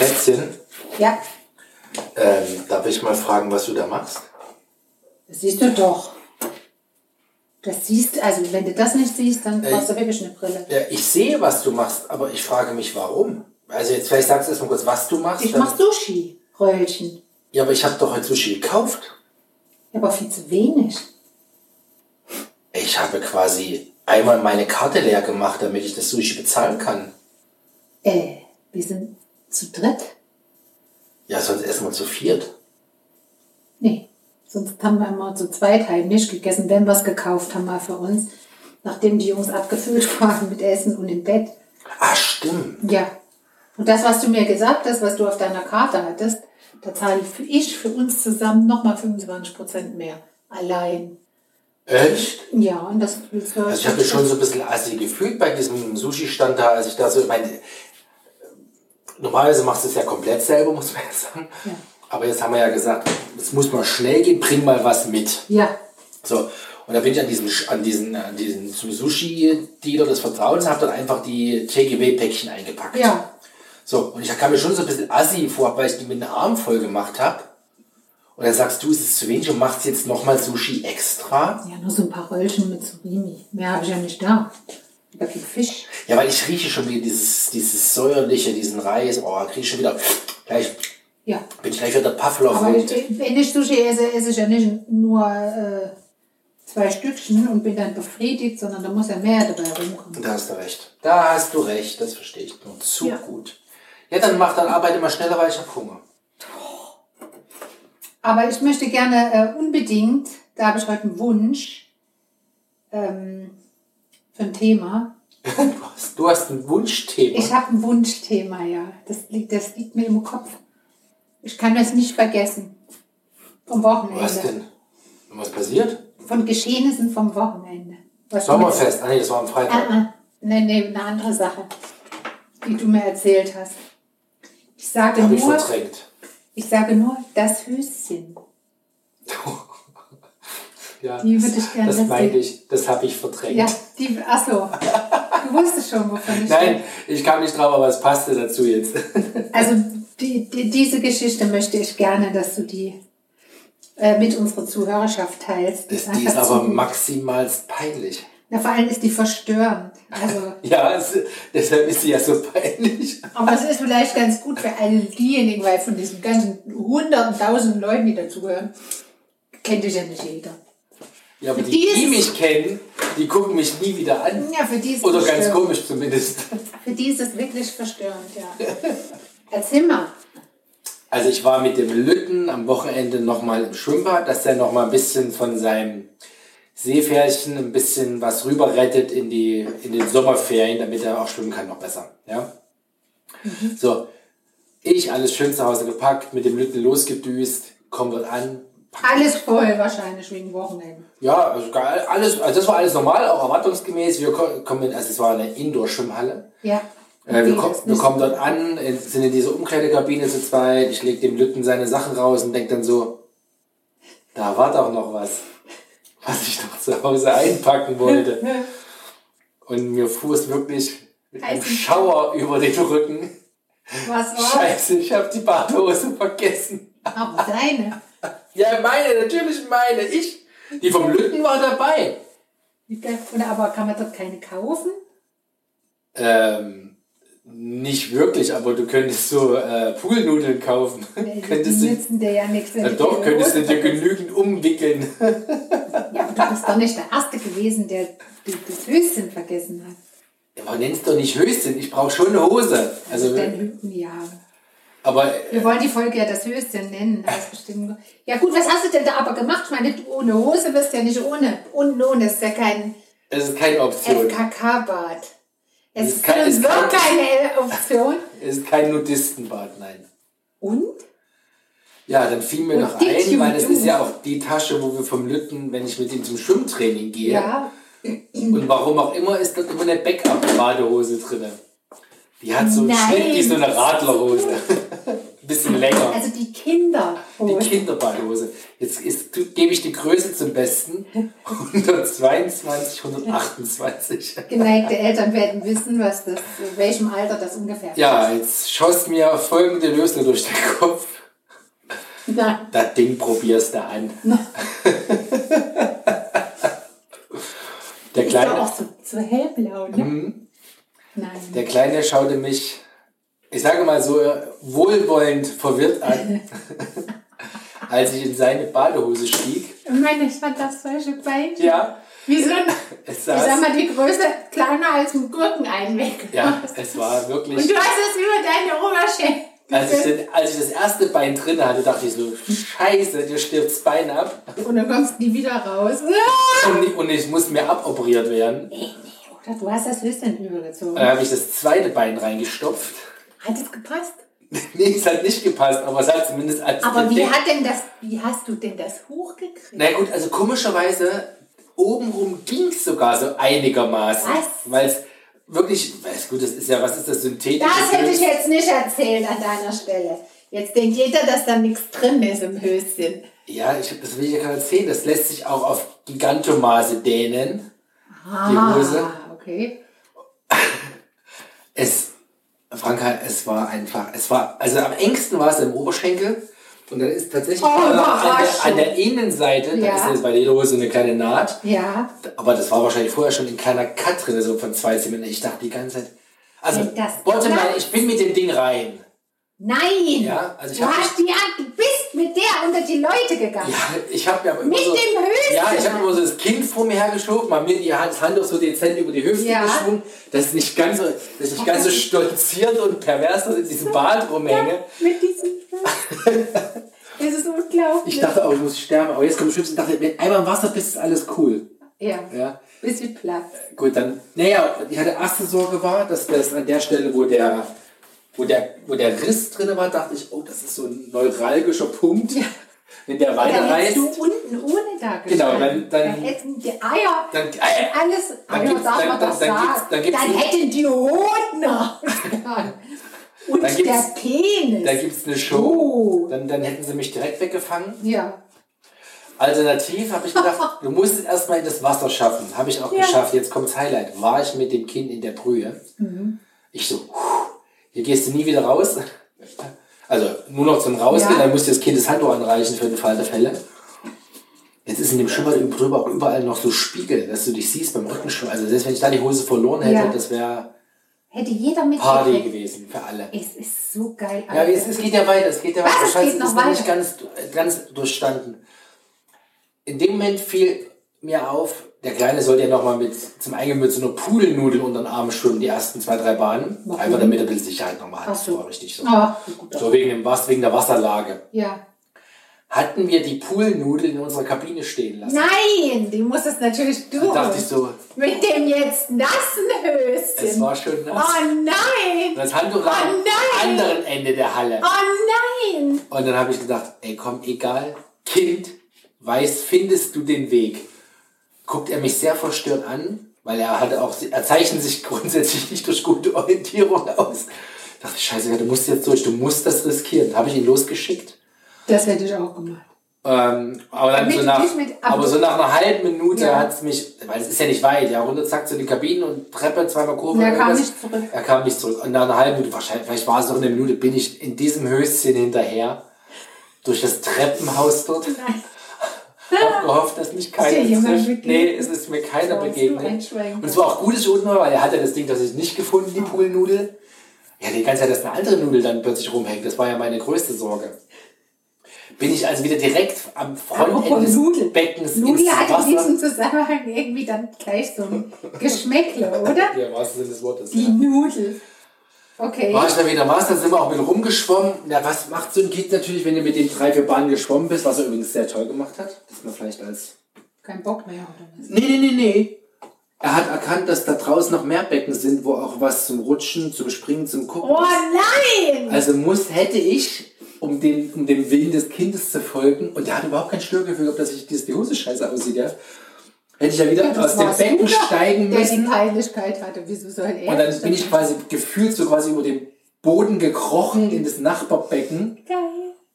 Schätzchen, Ja, ähm, darf ich mal fragen, was du da machst? das siehst du doch. Das siehst also wenn du das nicht siehst, dann Äh, brauchst du wirklich eine Brille. Ja, ich sehe, was du machst, aber ich frage mich, warum. Also jetzt vielleicht sagst du erst mal kurz, was du machst. Ich mach Sushi, Röllchen. Ja, aber ich habe doch heute Sushi gekauft. Ja, aber viel zu wenig. Ich habe quasi einmal meine Karte leer gemacht, damit ich das Sushi bezahlen kann. Äh, wir sind zu dritt. Ja, sonst essen wir zu viert. Nee, sonst haben wir immer zu zweit heimlich gegessen, wenn wir es gekauft haben mal für uns. Nachdem die Jungs abgefüllt waren mit Essen und im Bett. Ah, stimmt. Ja. Und das, was du mir gesagt hast, was du auf deiner Karte hattest, da zahle ich für, uns zusammen nochmal 25% mehr. Allein. Echt? Ja, und das du Also ich habe mich schon so ein bisschen assi gefühlt bei diesem Sushi-Stand da, als ich da so, ich meine, normalerweise machst du es ja komplett selber, muss man ja sagen. Ja. Aber jetzt haben wir ja gesagt, es muss mal schnell gehen, bring mal was mit. Ja, So, und da bin ich an diesen, an diesen, an diesen zum Sushi-Dealer des Vertrauens, habe dann einfach die TGW-Päckchen eingepackt. ja. So, und ich kam mir schon so ein bisschen assi vor, weil ich die mit einem Arm voll gemacht habe. Und dann sagst du, es ist zu wenig und machst jetzt nochmal Sushi extra. Ja, nur so ein paar Röllchen mit Surimi. Mehr habe ich ja nicht da. Viel Fisch. Ja, weil ich rieche schon wieder dieses, dieses säuerliche, diesen Reis. Oh, kriege ich schon wieder. Gleich Ja. bin ich gleich wieder Pavlov. Aber ich, wenn ich Sushi esse, esse ich ja nicht nur äh, zwei Stückchen und bin dann befriedigt, sondern da muss ja mehr dabei rumkommen. Da hast du recht. Da hast du recht, das verstehe ich nur zu Ja. gut. Ja, dann mach dann Arbeit immer schneller, weil ich habe Hunger. Aber ich möchte gerne äh, unbedingt, da habe ich heute einen Wunsch ähm, für ein Thema. Du hast, du hast ein Wunschthema. Ich habe ein Wunschthema, ja. Das liegt, das liegt mir im Kopf. Ich kann das nicht vergessen. Vom Wochenende. Was denn? Was passiert? Von Geschehnissen vom Wochenende. Was Sommerfest. Ah nee, das war am Freitag. Ah, ah. Nee, nee, eine andere Sache, die du mir erzählt hast. Ich sage ich nur, verdrängt. ich sage nur das Höschen. Ja, Die würde ich gerne das meinte ich. Das habe ich verdrängt. Ja, die, ach so. Du wusstest schon, wovon ich Nein, ich kam nicht drauf, aber es passte dazu jetzt. Also die, die, diese Geschichte möchte ich gerne, dass du die äh, mit unserer Zuhörerschaft teilst. Das, ist die ist aber maximal peinlich. Na, vor allem ist die verstörend. Also, Ja, es, deshalb ist sie ja so peinlich. aber es ist vielleicht ganz gut für all diejenigen, weil von diesen ganzen hunderten, tausenden Leuten, die dazugehören, kennt dich ja nicht jeder. Ja, aber die, die die mich kennen, die gucken mich nie wieder an. Ja, für die ist Oder ganz komisch zumindest. Für die ist es wirklich verstörend, ja. Erzähl mal. Also ich war mit dem Lütten am Wochenende nochmal im Schwimmbad, dass der nochmal ein bisschen von seinem Seepferdchen ein bisschen was rüber rettet in, die, in den Sommerferien, damit er auch schwimmen kann noch besser. Ja? So, ich alles schön zu Hause gepackt, mit dem Lütten losgedüst, komm dort an. Alles voll wahrscheinlich wegen Wochenende. Ja, also alles, also das war alles normal, auch erwartungsgemäß. Wir ko- kommen, also es war eine Indoor-Schwimmhalle. Ja. Äh, wir, Okay, ko das ist wir kommen dort an, sind in dieser Umkleidekabine zu zweit. Ich leg dem Lütten seine Sachen raus und denk dann so, da war doch noch was, was ich noch zu Hause einpacken wollte. Und mir fuhr es wirklich mit einem Schauer über den Rücken. Was war? Scheiße, ich habe die Badehose vergessen. Aber deine. Ja, meine, natürlich meine. Ich. Die vom Lütten war dabei. Oder aber kann man dort keine kaufen? Ähm, nicht wirklich, aber du könntest so äh, Poolnudeln kaufen. Nee, könntest die du, nützen dir ja nichts. ja, du doch, könntest du dir genügend umwickeln. Ja, aber du bist doch nicht der Erste gewesen, der das Höschen vergessen hat. Aber nennst doch nicht Höschen, ich brauche schon eine Hose. Also, Dein Hüten, ja. Aber Wir wollen die Folge ja das Höschen nennen. Das ist bestimmt ja gut, was hast du denn da aber gemacht? Ich meine, du ohne Hose bist ja nicht ohne. Unten ohne ist ja kein es ist keine Option. FKK-Bad. Es Ist ist kein- kein- wirklich keine Option. Es ist kein Nudistenbad, nein. Und? Ja, dann fiel mir Und noch ein, weil das Tube. ist ja auch die Tasche, wo wir vom Lütten, wenn ich mit ihm zum Schwimmtraining gehe. Ja. Und warum auch immer ist dort immer eine Backup-Badehose drin. Die hat so einen. Schnitt wie so eine Radlerhose. bisschen länger. Also die Kinder. Die Kinderbadehose. Jetzt ist, gebe ich die Größe zum Besten. 122, 128. Geneigte Eltern werden wissen, was das, in welchem Alter das ungefähr ist. Ja, jetzt schoss mir folgende Lösung durch den Kopf. Na, Das Ding probierst du an. Der ist Kleine, auch so, so hellblau, ne? Mhm. Nein. der Kleine schaute mich, ich sage mal so, wohlwollend verwirrt an, als ich in seine Badehose stieg. Ich meine, ich fand das solche Beinchen. Ja, Wie so ein, es ich sag mal, die Größe kleiner als ein Gurkeneinweg. ja, es war wirklich... Und du hast es über deine Oberschenkel. Als ich, den, als ich das erste Bein drin hatte, dachte ich so, scheiße, dir stirbt das Bein ab Und dann kommst du nie wieder raus. und, ich- und ich muss mir aboperiert werden. Oder du hast das Höschen übergezogen. Dann habe ich das zweite Bein reingestopft. Hat es gepasst? Nee, es hat nicht gepasst, aber es hat zumindest als Aber wie hat denn das, wie hast du denn das hochgekriegt? Na gut, also komischerweise, obenrum ging es sogar so einigermaßen. Was? Weil es wirklich, weiß gut, das ist ja, was ist das, synthetische Das hätte ich jetzt nicht erzählt an deiner Stelle. Jetzt denkt jeder, dass da nichts drin ist im Höschen. Ja, ich, das will ich ja gerade erzählen. Das lässt sich auch auf Gigantomaße dehnen. Die Hose. Okay. Es, Franka, es war einfach, es war, also am engsten war es im Oberschenkel. Und dann ist tatsächlich Oh, an, der, an der Innenseite, da Ja. ist jetzt bei der Hose eine kleine Naht. Ja. Aber das war wahrscheinlich vorher schon ein kleiner Cut drin, so von zwei Zentimetern. Ich dachte die ganze Zeit, also, bottom line, ich bin mit dem Ding rein. Nein! Ja, also ich du hast die an, du bist mit der unter die Leute gegangen. Ja, ich habe ja immer Mit so, dem Höschen. Ja, ich habe immer so das Kind vor mir hergeschoben, mal mir die Hand, Handtuch so dezent über die Hüfte Ja. geschwungen, dass es nicht ganz so, dass ich nicht ganz so stolziert und pervers in diesem Bad rumhänge. Mit diesem Das ist unglaublich. Ich dachte auch, ich muss sterben, aber jetzt kommt bestimmt, ich dachte, wenn einmal im Wasser bist, ist alles cool. ja, Ja. bisschen Platz. Gut, dann, naja, die hatte erste Sorge war, dass das an der Stelle, wo der, wo der, wo der Riss drin war, dachte ich, oh, das ist so ein neuralgischer Punkt. Ja. Wenn der Dann weiterreißt, du unten ohne da. Genau, dann- dann- hätten die Eier, dann, äh, alles, Dann Eier darf dann- man dann- doch dann gibt's- dann gibt's dann hätten die Hoden ausgegangen. Und Dann der Penis. da gibt es eine Show, Oh. dann, dann hätten sie mich direkt weggefangen. ja. Alternativ habe ich gedacht, du musst es erstmal in das Wasser schaffen. Habe ich auch Ja. geschafft. Jetzt kommt's Highlight. War ich mit dem Kind in der Brühe. Mhm. Ich so, puh, hier gehst du nie wieder raus. Also nur noch zum Rausgehen, Ja. dann musst du das Kind das Handtuch anreichen für den Fall der Fälle. Jetzt ist in dem Schwimmbad drüber auch überall noch so Spiegel, dass du dich siehst beim Rückenschwimmen. Also selbst wenn ich da die Hose verloren hätte, Ja. das wäre Hätte jeder Party mitgekriegt. gewesen für alle. Es ist so geil. Ja, es, es geht ja weiter, es geht ja weiter. Es Scheiße, geht es noch ist noch nicht ganz, ganz durchstanden. In dem Moment fiel mir auf, der Kleine sollte ja nochmal mit zum Eingang mit so einer Pudelnudel unter den Arm schwimmen, die ersten zwei, drei Bahnen. Warum? Einfach damit er ein bisschen Sicherheit nochmal hat. Ach Das so. war richtig so. Ah, gut. So wegen, dem, Was- wegen der Wasserlage. Ja. Hatten wir die Poolnudel in unserer Kabine stehen lassen. Nein, die muss es natürlich Da durch. dachte ich so, Mit dem jetzt nassen Höschen. es war schon nass. Oh nein! Und das Handtuch lag Oh am anderen Ende der Halle. Oh nein! Und dann habe ich gedacht, ey komm, egal, Kind, weiß, findest du den Weg. Guckt er mich sehr verstört an, weil er hatte auch, er zeichnet sich grundsätzlich nicht durch gute Orientierung aus. Da dachte ich, scheiße, du musst jetzt durch, du musst das riskieren. Habe ich ihn losgeschickt. Das hätte ich auch gemacht. Ähm, aber dann Damit so nach, mit- aber so nach einer halben Minute Ja. hat es mich, weil es ist ja nicht weit, ja, runter zack zu den Kabinen und Treppe, zweimal Kurve. Er kam nicht zurück. Er kam nicht zurück. Und nach einer halben Minute, wahrscheinlich, vielleicht war es noch eine Minute, bin ich in diesem Höschen hinterher durch das Treppenhaus dort. Nein. Hab gehofft, dass mich keiner? Nee, es ist mir keiner begegnet. Und es war auch gut, dass ich unten war, weil er hatte das Ding, das ich nicht gefunden, die Poolnudel. Ja, die ganze Zeit, dass eine andere Nudel dann plötzlich rumhängt. Das war ja meine größte Sorge. Bin ich also wieder direkt am Frontende des Nudel. Beckens Nudel ins hat in diesem Zusammenhang irgendwie dann gleich so ein Geschmäckle, oder? Ja, was Sinn des Wortes. Die Ja. Nudel. Okay. War ich dann wieder im Wasser, sind wir auch wieder rumgeschwommen. Ja, was macht so ein Kind natürlich, wenn du mit den drei, vier Bahnen geschwommen bist, was er übrigens sehr toll gemacht hat? Das man vielleicht als Kein Bock mehr, oder was? Nee, nee, nee, nee. Er hat erkannt, dass da draußen noch mehr Becken sind, wo auch was zum Rutschen, zum Springen, zum Gucken Oh ist. nein! Also muss, hätte ich, um dem, um dem Willen des Kindes zu folgen, und der hat überhaupt kein Störgefühl gehabt, dass ich dass die Hose scheiße aussieht, ja. Hätte ich ja wieder Ja, das aus dem Becken steigen Der die müssen. Peinlichkeit hatte. Wieso soll er? Und dann bin ich quasi gefühlt so quasi über dem Boden gekrochen in das Nachbarbecken. Geil.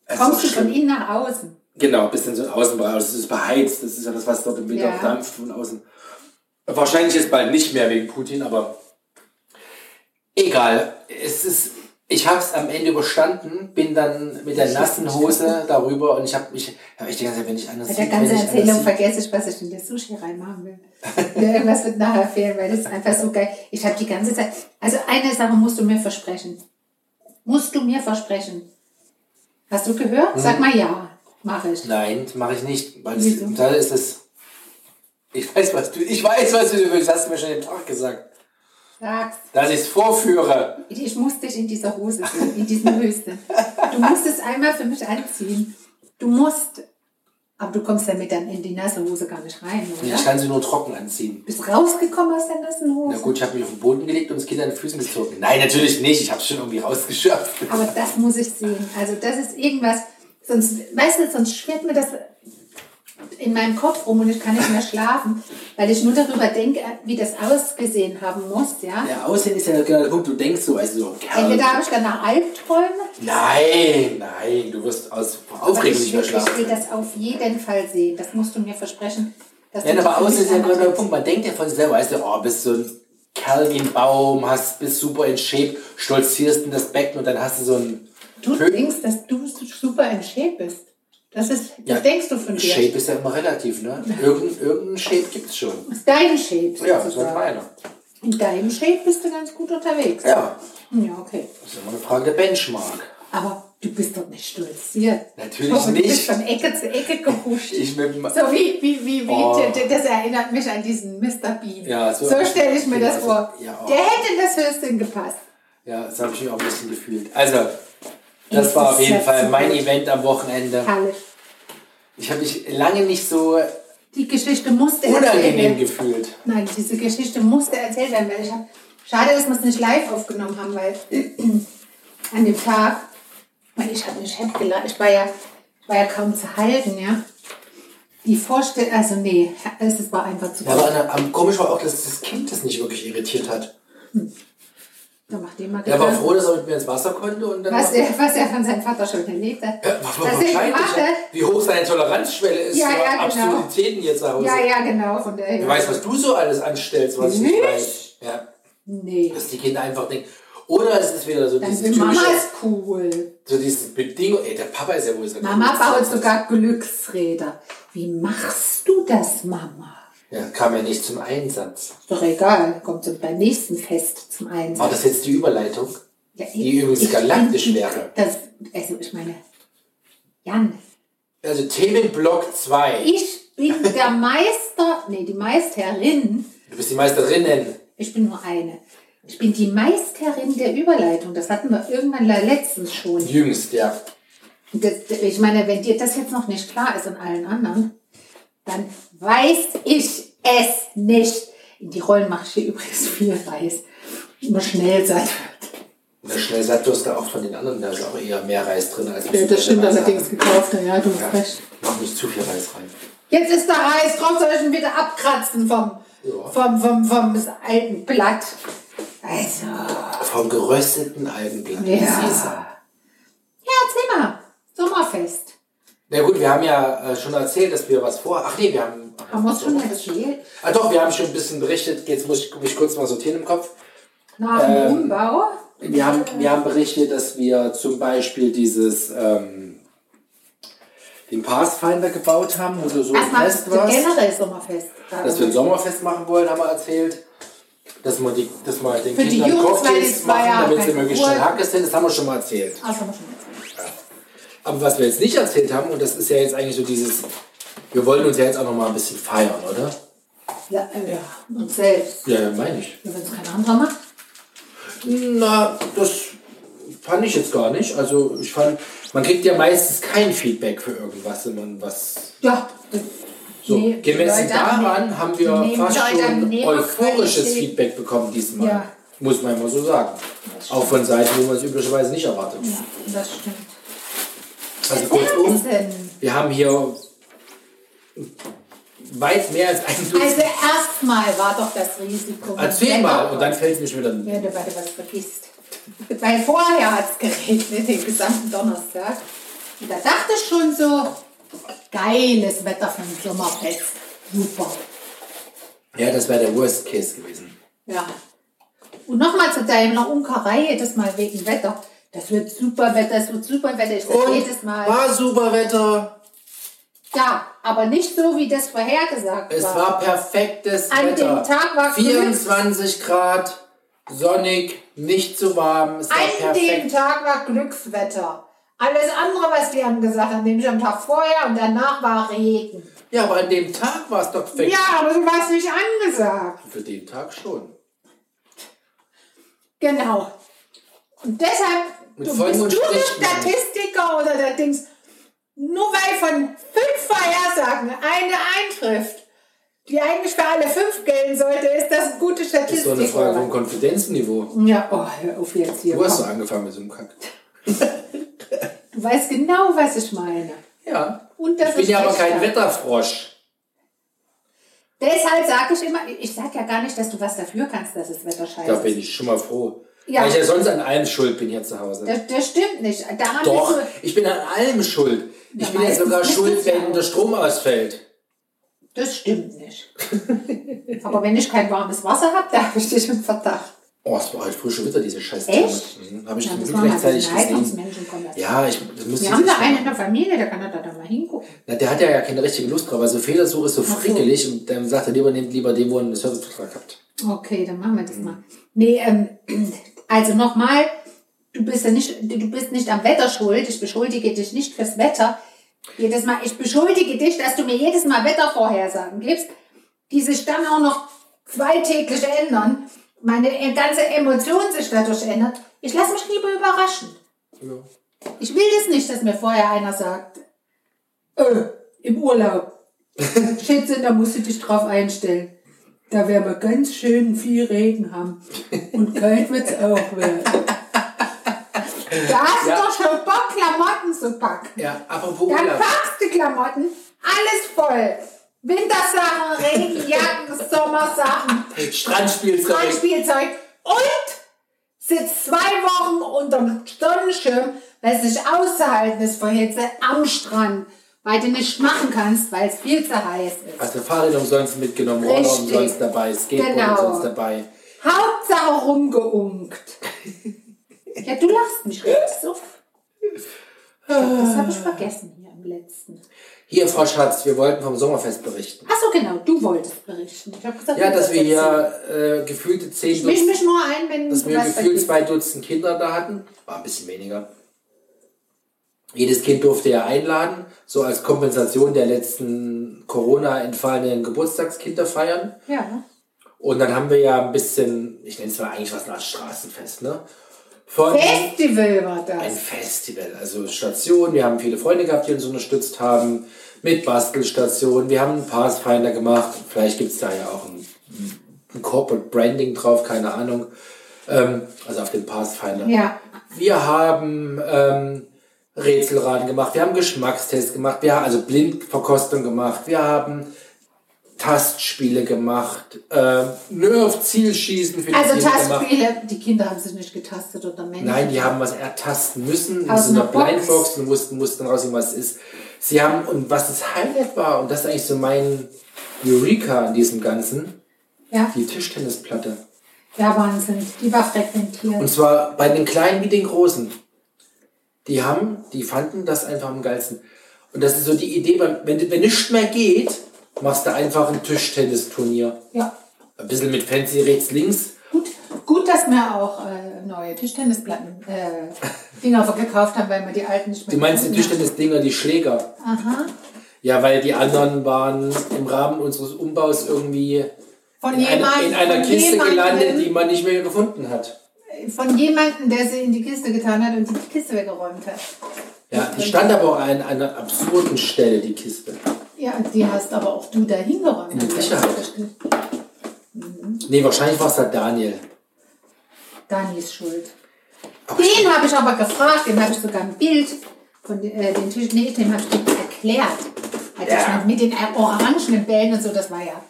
Es Kommst du ist von schlimm. innen nach außen? Genau, bis in so ein Außenbereich. Das ist beheizt. Das ist ja das, was dort im Winter Ja. dampft von außen. Wahrscheinlich jetzt bald nicht mehr wegen Putin, aber egal. Es ist, ich habe es am Ende überstanden, bin dann mit der nassen Hose darüber und ich habe mich, hab ich die ganze Zeit, wenn ich anders Bei der ganzen Erzählung vergesse ich, was ich in der Sushi reinmachen will. Irgendwas wird nachher fehlen, weil das ist einfach so geil. Ich habe die ganze Zeit. Also eine Sache musst du mir versprechen. Musst du mir versprechen. Hast du gehört? Hm. Sag mal ja. Mache ich. Nein, mache ich nicht, weil Wieso? das, da ist es. Ich weiß, was du, ich weiß, was du willst, hast du mir schon den Tag gesagt. Sag's. Dass ich es vorführe. Ich muss dich in dieser Hose sehen, in diesem Höchsten. Du musst es einmal für mich anziehen. Du musst. Aber du kommst damit dann in die nasse Hose gar nicht rein, oder? Ich kann sie nur trocken anziehen. Bist rausgekommen aus der nassen Hose? Na gut, ich habe mich auf den Boden gelegt und das Kind an den Füßen gezogen. Nein, natürlich nicht. Ich habe es schon irgendwie rausgeschöpft. Aber das muss ich sehen. Also das ist irgendwas, sonst, weißt du, sonst schwirrt mir das in meinem Kopf rum und ich kann nicht mehr schlafen, weil ich nur darüber denke, wie das ausgesehen haben muss, ja. Der Aussehen ist ja genau der Punkt. Du denkst so, also so. Entweder habe ich danach Albträume, Nein, nein, du wirst aus Aufregung ich nicht will, mehr ich will schlafen. das auf jeden Fall sehen. Das musst du mir versprechen. Ja, du aber Aussehen ist ja genau der. Punkt. Man denkt ja von sich selber, weißt du, oh, bist so ein Kerl wie ein Baum, hast, bist super in Shape, stolzierst in das Becken und dann hast du so ein Du denkst, dass du super in Shape bist. Das, ist, das Ja, denkst du von dir. Shape ist ja immer relativ, ne? Irgendein, irgendein Shape gibt's schon. Das ist dein Shape Ja, das ist meiner. In deinem Shape bist du ganz gut unterwegs. Ja, Ja, okay. das ist immer eine Frage der Benchmark. Aber du bist doch nicht stolziert. Natürlich oh, Du nicht. bist von Ecke zu Ecke gehuscht. Ich mit so wie, wie, wie, wie Oh. das erinnert mich an diesen Mr. Bean. Ja, so- so stelle ich mir das Also, vor. ja, oh. Der hätte in das Höschen gepasst. Ja, das habe ich mir auch ein bisschen gefühlt. Also, das war auf jeden Fall mein. Event am Wochenende. Herrlich. Ich habe mich lange nicht so Die Geschichte musste unangenehm erzählt werden. gefühlt. Nein, diese Geschichte musste erzählt werden, weil ich habe. Schade, dass wir es nicht live aufgenommen haben, weil an dem Tag, weil ich habe mich hemd geladen. Ich war ja, ich war ja kaum zu halten, ja. Die Vorstellung, also nee, es war einfach zu Ja, aber komisch war auch, dass das Kind das nicht wirklich irritiert hat. Da macht jemand Er war froh, dass er mit mir ins Wasser konnte und dann. was, er, was er von seinem Vater schon erlebt hat. Ja, was er wahrscheinlich, wie hoch seine Toleranzschwelle ist Ja, für ja, genau. Absurditäten hier zu Hause. Ja, ja, genau. Von der Wer weiß, was du so alles anstellst, was ich nicht Nicht? weiß. Ja, Nee. dass die Kinder einfach denken. Oder es ist wieder so Dann dieses will Mama ist cool. so dieses Bedingung. Ey, der Papa ist ja wohl so Mama baut sogar Glücksräder. Wie machst du das, Mama? Ja, kam ja nicht zum Einsatz. Ist doch egal, kommt so beim nächsten Fest zum Einsatz. War das jetzt die Überleitung? Ja, die übrigens galaktisch bin- wäre. Das, also ich meine, Jan, Also Themenblock 2. ich bin der Meister, nee, die Meisterin, Du bist die Meisterinnen. ich bin nur eine. Ich bin die Meisterin der Überleitung. Das hatten wir irgendwann letztens schon. Jüngst, ja. Das, ich meine, wenn dir das jetzt noch nicht klar ist und allen anderen, dann weiß ich es nicht. In die Rollen mache ich hier übrigens viel Reis. Immer schnell satt. Und der Schnellsattdurst auch von den anderen, da ist auch eher mehr Reis drin als Ja, das stimmt allerdings gekauft. Ja, du hast Ja, recht. mach nicht zu viel Reis rein. Jetzt ist der Reis, drauf soll ich ihn wieder abkratzen vom, Ja. vom, vom, vom alten Blatt. Also, Vom gerösteten Algenblatt. Ja. Sesam. ja, erzähl mal. Sommerfest. Na gut, wir haben ja äh, schon erzählt, dass wir was vor. Ach nee, wir haben. Haben wir schon erzählt? Ah doch, wir haben schon ein bisschen berichtet. Jetzt muss ich mich kurz mal sortieren im Kopf. Nach dem Ähm, Umbau? Wir haben, wir haben berichtet, dass wir zum Beispiel dieses ähm, den Pathfinder gebaut haben, wo du so Erstmal Fest so warst. generell Sommerfest. Dass wir ein Sommerfest machen wollen, haben wir erzählt. Dass wir, die, dass wir den Für Kindern Cocktails machen, damit sie möglichst schnell Hacke sind. Das haben wir schon mal erzählt. Ah, das haben wir schon erzählt. Aber was wir jetzt nicht erzählt haben, und das ist ja jetzt eigentlich so dieses, wir wollen uns ja jetzt auch noch mal ein bisschen feiern, oder? Ja, äh, ja, uns selbst. Ja, meine ich. Wenn es kein anderer macht. Na, das fand ich jetzt gar nicht. Also ich fand, man kriegt ja meistens kein Feedback für irgendwas, wenn man was. Ja. So, nee, gemessen daran haben wir nehmen fast schon euphorisches. Feedback bekommen diesmal. Ja. Muss man immer so sagen. Auch von Seiten, wo man es üblicherweise nicht erwartet. Ja, das stimmt. Also kurzum, wir haben hier weit mehr als ein Dutzend. also erstmal war doch das Risiko. Erzähl mal, und dann fällt es mir schon wieder. Wenn du weiter was vergisst. Weil vorher hat es geregnet, den gesamten Donnerstag. Und da dachte ich schon so, geiles Wetter für ein Sommerfest. Super. Ja, das wäre der Worst Case gewesen. Ja. Und nochmal zu deiner Unkerei, jedes Mal wegen Wetter. Das wird super Wetter, es wird super Wetter. Ich sag Und jedes Mal. war super Wetter. Ja, aber nicht so, wie das vorhergesagt Es war. war perfektes An Wetter. dem Tag war 24 Grad, sonnig, nicht zu warm. Es war An dem. Tag war Glückswetter. Alles andere, was die haben gesagt haben, nämlich am Tag vorher und danach war Regen. Ja, aber an dem Tag war es doch perfekt. Ja, aber du warst nicht angesagt. Für den Tag schon. Genau. Und deshalb, Mit du bist du der. Statistiker oder der Dings, nur weil von fünf Vorhersagen eine eintrifft, die eigentlich für alle fünf gelten sollte, ist das eine gute Das ist Statistik. doch eine Frage vom? Konfidenzniveau. Ja, oh, hör auf jetzt hier. Du hast so angefangen mit so einem Kack. Du weißt genau, was ich meine. Ja. Und das Ich bin ja aber kein. Wetterfrosch. Deshalb sage ich immer, ich sage ja gar nicht, dass du was dafür kannst, dass es Wetter scheiße Da ist. bin ich schon mal froh. Ja. Weil ich ja sonst an allem schuld bin hier zu Hause. Das, das stimmt nicht. Daran Doch, ich bin an allem schuld. Ich bin ja sogar schuld, wenn der Strom ausfällt. das stimmt nicht. Aber wenn ich kein warmes Wasser habe, da habe ich dich im Verdacht. Oh, es war halt früh schon wieder diese scheiße Echt? Mhm, Habe ich Ja, zum das Glück mal rechtzeitig gesehen. Ja, ich, das müsste Wir haben da einen in der Familie, der kann da, da mal hingucken. Na, der hat ja, ja keine richtige Lust drauf, weil so Fehlersuche ist so so. frickelig und dann sagt er lieber, nehmt lieber den, wo er einen Servicevertrag habt. Okay, dann machen wir das mal. Nee, ähm, also nochmal, du bist ja nicht, du bist nicht am Wetter schuld. Ich beschuldige dich nicht fürs Wetter. Jedes Mal, ich beschuldige dich, dass du mir jedes Mal Wettervorhersagen gibst, die sich dann auch noch zweitäglich ändern. Meine ganze Emotion sich dadurch ändert. Ich lasse mich lieber überraschen. Ja. Ich will das nicht, dass mir vorher einer sagt, äh, im Urlaub. Schätze, da musst du dich drauf einstellen. Da werden wir ganz schön viel Regen haben. Und kalt wird's auch werden. Da hast Ja. du doch schon Bock, Klamotten zu packen. Ja, apropos Dann Urlaub. packst du Klamotten, alles voll. Wintersachen, Regenjacken, Sommersachen, Strandspielzeug. Strandspielzeug und sitzt zwei Wochen unterm Sonnenschirm, weil es nicht auszuhalten ist vor Hitze am Strand, weil du nicht machen kannst, weil es viel zu heiß ist. Hast du Fahrräder umsonst mitgenommen, Roller umsonst dabei, Skateboard Genau. umsonst dabei. Hauptsache rumgeunkt. Ja, du lachst mich richtig so. Das habe ich vergessen hier im letzten. Hier, Frau Schatz, wir wollten vom Sommerfest berichten. Ach so, genau, du wolltest berichten. Ich habe gesagt, Ja, dass wir hier äh, gefühlte zehn Ich misch Dutzend, mich nur ein, wenn dass wir gefühlt zwei Dutzend Kinder da hatten. War ein bisschen weniger. Jedes Kind durfte ja einladen, so als Kompensation der letzten Corona entfallenen Geburtstagskinder feiern. Ja, Und dann haben wir ja ein bisschen, ich nenne es mal eigentlich was Art Straßenfest, ne? Von Festival war ein das. Festival, also Station. Wir haben viele Freunde gehabt, die uns unterstützt haben mit Bastelstationen. Wir haben einen Pathfinder gemacht. Vielleicht gibt es da ja auch ein, ein Corporate Branding drauf, keine Ahnung. Ähm, also auf dem Pathfinder. Ja. Wir haben ähm, Rätselraten gemacht, wir haben Geschmackstests gemacht, wir haben also Blindverkostung gemacht, wir haben Tastspiele gemacht, äh, Nerf-Zielschießen für die Also Kinder gemacht. Tastspiele, die Kinder haben sich nicht getastet oder Menschen. Nein, die haben was ertasten müssen Aus in so einer einer Box. Blindbox und mussten, mussten rausfinden, was es ist. Sie haben, und was das Highlight war, und das ist eigentlich so mein Eureka an diesem Ganzen, Ja, die Tischtennisplatte. ja, Wahnsinn. Die war frequentiert. Und zwar bei den Kleinen wie den Großen. Die haben, die fanden das einfach am geilsten. Und das ist so die Idee, wenn, wenn nichts mehr geht, machst du einfach ein Tischtennisturnier. ja. Ein bisschen mit fancy rechts, links. Gut, gut, dass wir auch äh, neue Tischtennisplatten äh, Dinger gekauft haben, weil wir die alten nicht mehr Du meinst die Tischtennisdinger, die Schläger? Aha. Ja, weil die anderen waren im Rahmen unseres Umbaus irgendwie Von in, einer, jemandem, in einer Kiste gelandet, die man nicht mehr gefunden hat. Von jemandem, der sie in die Kiste getan hat und die Kiste weggeräumt hat. Ja, die stand aber auch an einer absurden Stelle, die Kiste. Ja, die hast aber auch du da hingeräumt. In die Küche halt. Nee, wahrscheinlich war es der Daniel. Dani ist schuld. Aber Den habe ich aber gefragt, dem habe ich sogar ein Bild von den, äh, den Tisch, nee, dem habe ich dem erklärt. Als Ja. mit den orangenen Bällen und so, das war ja.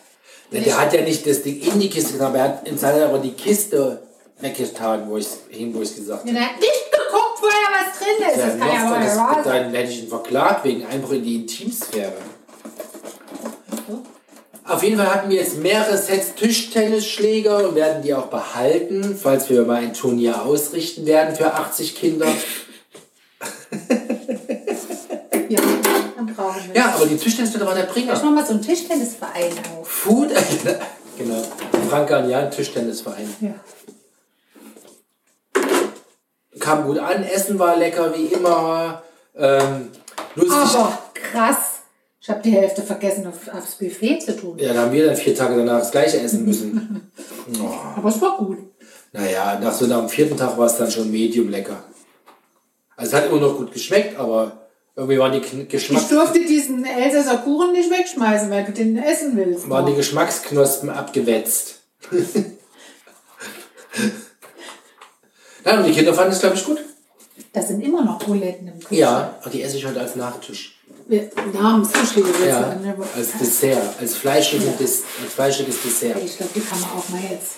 Der, der hat ja nicht das Ding in die Kiste getan, aber er hat in seiner aber die Kiste weggetan, wo ich hin, wo ich gesagt habe. Hat nicht geguckt, vorher was drin ist. Ja, Das kann ja wohl wahr sein. dann hätte ich ihn verklagt wegen Einbruch in die Intimsphäre. Auf jeden Fall hatten wir jetzt mehrere Sets Tischtennisschläger und werden die auch behalten, falls wir mal ein Turnier ausrichten werden für 80 Kinder. Ja, dann brauchen wir Ja, aber die Tischtennisplatte war der Ich Bringer. mach mal so einen Tischtennisverein auf. Food, genau. Franka und Jan, Tischtennisverein. Ja. Kam gut an, Essen war lecker wie immer. Ähm, lustig. Aber krass. Ich habe die Hälfte vergessen, auf, aufs Buffet zu tun. Ja, da haben wir dann vier Tage danach das gleiche essen müssen. oh. Aber es war gut. Naja, nach so dem vierten Tag war es dann schon medium lecker. Also es hat immer noch gut geschmeckt, aber irgendwie waren die Kn- Ich Geschmacks durfte diesen Elsässer Kuchen nicht wegschmeißen, weil du den essen willst. waren die Geschmacksknospen abgewetzt. ja, und die Kinder fanden es, glaube ich, gut. Das sind immer noch Buletten im Kühlschrank. Ja, aber die esse ich heute als Nachtisch. Wir haben Sushi gesetzt. Ja, als Dessert, als fleischiges, Des als fleischiges Dessert. Ich glaube, die kann man auch mal jetzt.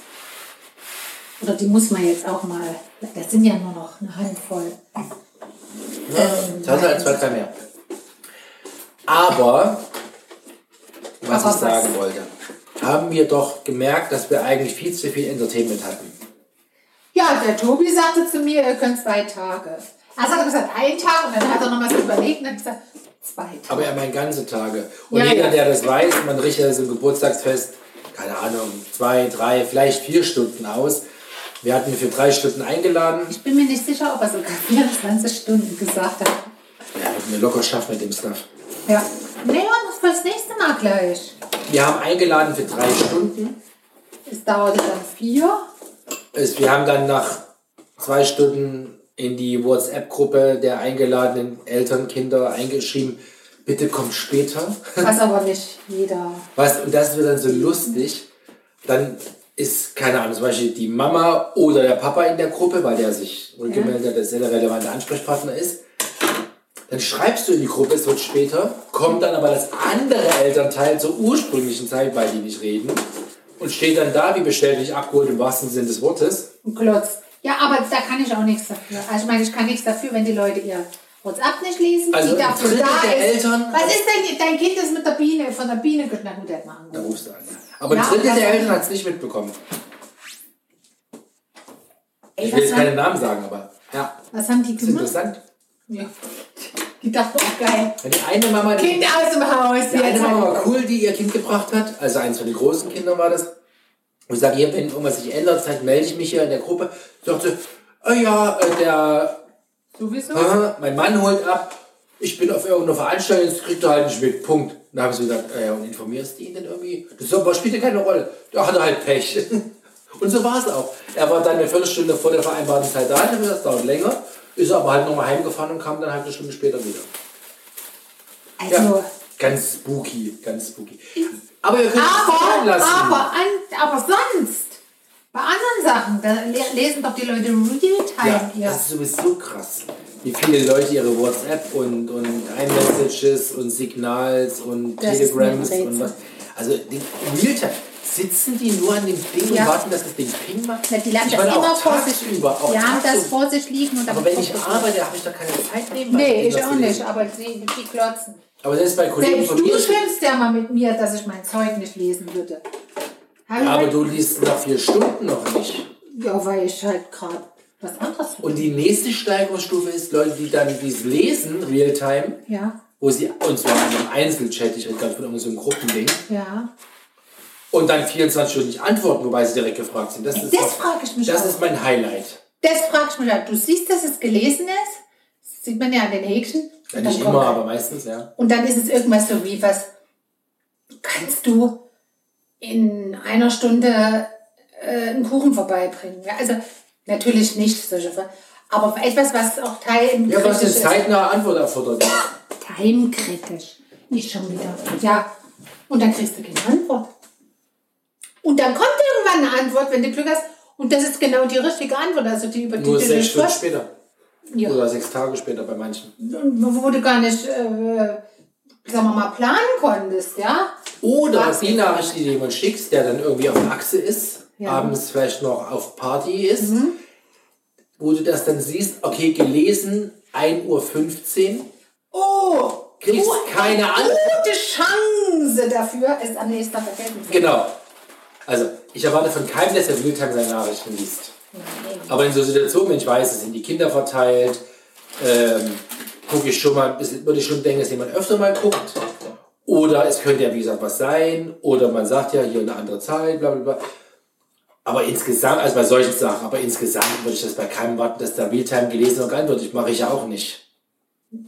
Oder die muss man jetzt auch mal. Das sind ja nur noch eine Handvoll. Das hat halt zwei, drei mehr. Aber, was Aber ich sagen wollte, haben wir doch gemerkt, dass wir eigentlich viel zu viel Entertainment hatten. Ja, der Tobi sagte zu mir, ihr könnt zwei Tage. Erst hat er gesagt, ein Tag und dann hat er noch was überlegt und hat gesagt, zwei Tage. Aber er meint ganze Tage. Und Ja, jeder, ja. der das weiß, man richtet ja so ein Geburtstagsfest, keine Ahnung, zwei, drei, vielleicht vier Stunden aus. Wir hatten ihn für drei Stunden eingeladen. Ich bin mir nicht sicher, ob er sogar 24 Stunden gesagt hat. Ja, hätten wir locker schaffen mit dem Stuff. Ja. Nee, das für das nächste Mal gleich. Wir haben eingeladen für drei Stunden. Es dauerte dann vier. Es- Wir haben dann nach zwei Stunden in die WhatsApp-Gruppe der eingeladenen Eltern, Kinder eingeschrieben, bitte kommt später. Was aber nicht jeder. Was, und das wird dann so lustig. Dann ist, keine Ahnung, zum Beispiel die Mama oder der Papa in der Gruppe, weil der sich rückgemeldet hat, dass er der relevante Ansprechpartner ist. Dann schreibst du in die Gruppe, es wird später, kommt dann aber das andere Elternteil zur ursprünglichen Zeit, weil die nicht reden, und steht dann da, wie bestellt abgeholt im wahrsten Sinne des Wortes. Und glotzt. Ja, aber da kann ich auch nichts dafür. Also ich meine, ich kann nichts dafür, wenn die Leute ihr WhatsApp nicht lesen, Also die ein dafür Drittel da der ist. Eltern- Was ist denn, dein Kind ist mit der Biene, von der Biene, na gut, der hat mal Da rufst du an. ja. Aber ein Ja, Drittel was- der Eltern hat es nicht mitbekommen. Ey, Ich will jetzt keine haben, Namen sagen, aber ja, was haben die das ist gemacht? interessant. Ja. Die dachten, oh geil. Wenn die eine Mama, die, Kind aus dem Haus. die eine Mama war cool, die ihr Kind gebracht hat, also eins von den großen Kindern war das. Und ich sage, wenn irgendwas sich ändert, dann melde ich mich hier in der Gruppe. Sagte, ah ja, äh, der, Sowieso. äh, mein Mann holt ab, ich bin auf irgendeiner Veranstaltung, das kriegt er halt nicht mit, Punkt. Dann habe ich so gesagt, ah ja, und informierst du ihn denn irgendwie? Das aber spielt ja keine Rolle. Da hat er halt Pech. Und so war es auch. Er war dann eine Viertelstunde vor der vereinbarten Zeit da, das dauert länger. Ist aber halt nochmal heimgefahren und kam dann halt eine Stunde später wieder. Also, Ja, ganz spooky, ganz spooky. Aber ihr könnt es aber, fallen lassen. aber, an, aber sonst, bei anderen Sachen, da le- lesen doch die Leute Realtime ja, hier. das ist sowieso krass. Wie viele Leute ihre WhatsApp und, und iMessages und Signals und Das Telegrams und was. Also die Realtime. Sitzen die nur an dem Ding Ja. und warten, dass das Ding Ping macht? Na, Die haben Ich das immer vor sich. auch Die haben das vor sich liegen und Aber wenn ich arbeite, habe ich doch keine Zeit nebenbei. Nee, ich auch nicht, aber die, die klotzen. Aber selbst bei Kollegen Selbst von du mir. schimpfst ja mal mit mir, dass ich mein Zeug nicht lesen würde. Hab Ja, aber halt- du liest nach vier Stunden noch nicht. Ja, weil ich halt gerade was anderes Und die nächste Steigerungsstufe ist Leute, die dann dies lesen, Realtime, Ja, wo sie, und zwar in einem Einzelchat, ich rede gerade von irgendeinem so Gruppending, ja. Und dann 24 Stunden nicht antworten, wobei sie direkt gefragt sind. Das, ist, Das frage ich mich das auch. ist mein Highlight. Das frage ich mich auch. Du siehst, dass es gelesen ist. Das sieht man ja an den Häkchen. Ja, nicht immer, aber meistens, ja. Und dann ist es irgendwas so wie was, kannst du in einer Stunde äh, einen Kuchen vorbeibringen? Ja, also natürlich nicht solche Fragen, aber etwas, was auch time Ja, was eine zeitnahe Antwort erfordert. Timekritisch. Nicht schon wieder. Ja, und dann kriegst du keine Antwort. Und dann kommt irgendwann eine Antwort, wenn du Glück hast. Und das ist genau die richtige Antwort, also die über die Nur du sechs Stunden später. Ja. Oder sechs Tage später bei manchen. Wo du gar nicht, äh, sagen wir mal, planen konntest, ja? Oder die Nachricht, die du jemand schickst, der dann irgendwie auf der Achse ist, Ja. abends vielleicht noch auf Party ist, wo du das dann siehst, okay, gelesen, 1.15 Uhr, Oh! kriegst du, keine eine Antwort. gute Chance dafür, es am nächsten Tag vergessen Genau. Also, ich erwarte von keinem, dass er Realtime seine Nachrichten liest. Aber in so Situationen, wenn ich weiß, es sind die Kinder verteilt, ähm, gucke ich schon mal, bisschen- würde ich schon denken, dass jemand öfter mal guckt. Oder es könnte ja, wie gesagt, was sein. Oder man sagt ja, hier eine andere Zeit, bla bla bla. Aber insgesamt, also bei solchen Sachen, aber insgesamt würde ich das bei keinem warten, dass da Realtime gelesen und geantwortet. Mache ich ja auch nicht. Nee,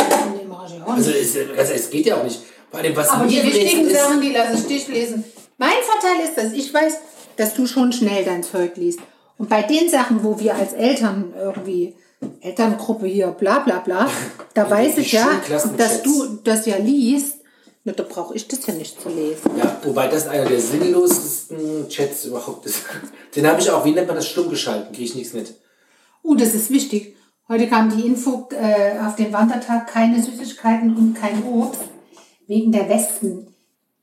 mach ich auch Also nicht. es, also es geht ja auch nicht. Vor allem, was Aber die wichtigen ist, Sachen, die lasse ich dich lesen. Mein Vorteil ist, dass ich weiß, dass du schon schnell dein Zeug liest. Und bei den Sachen, wo wir als Eltern irgendwie, Elterngruppe hier, bla bla bla, da weiß die ich ja, dass du das ja liest. Na, da brauche ich das ja nicht zu lesen. Ja, wobei das einer der sinnlosesten Chats überhaupt ist. Den habe ich auch, wie nennt man das, stumm geschalten, kriege ich nichts mit. Uh, das ist wichtig. Heute kam die Info äh, auf den Wandertag, keine Süßigkeiten und kein Obst, wegen der Wespen.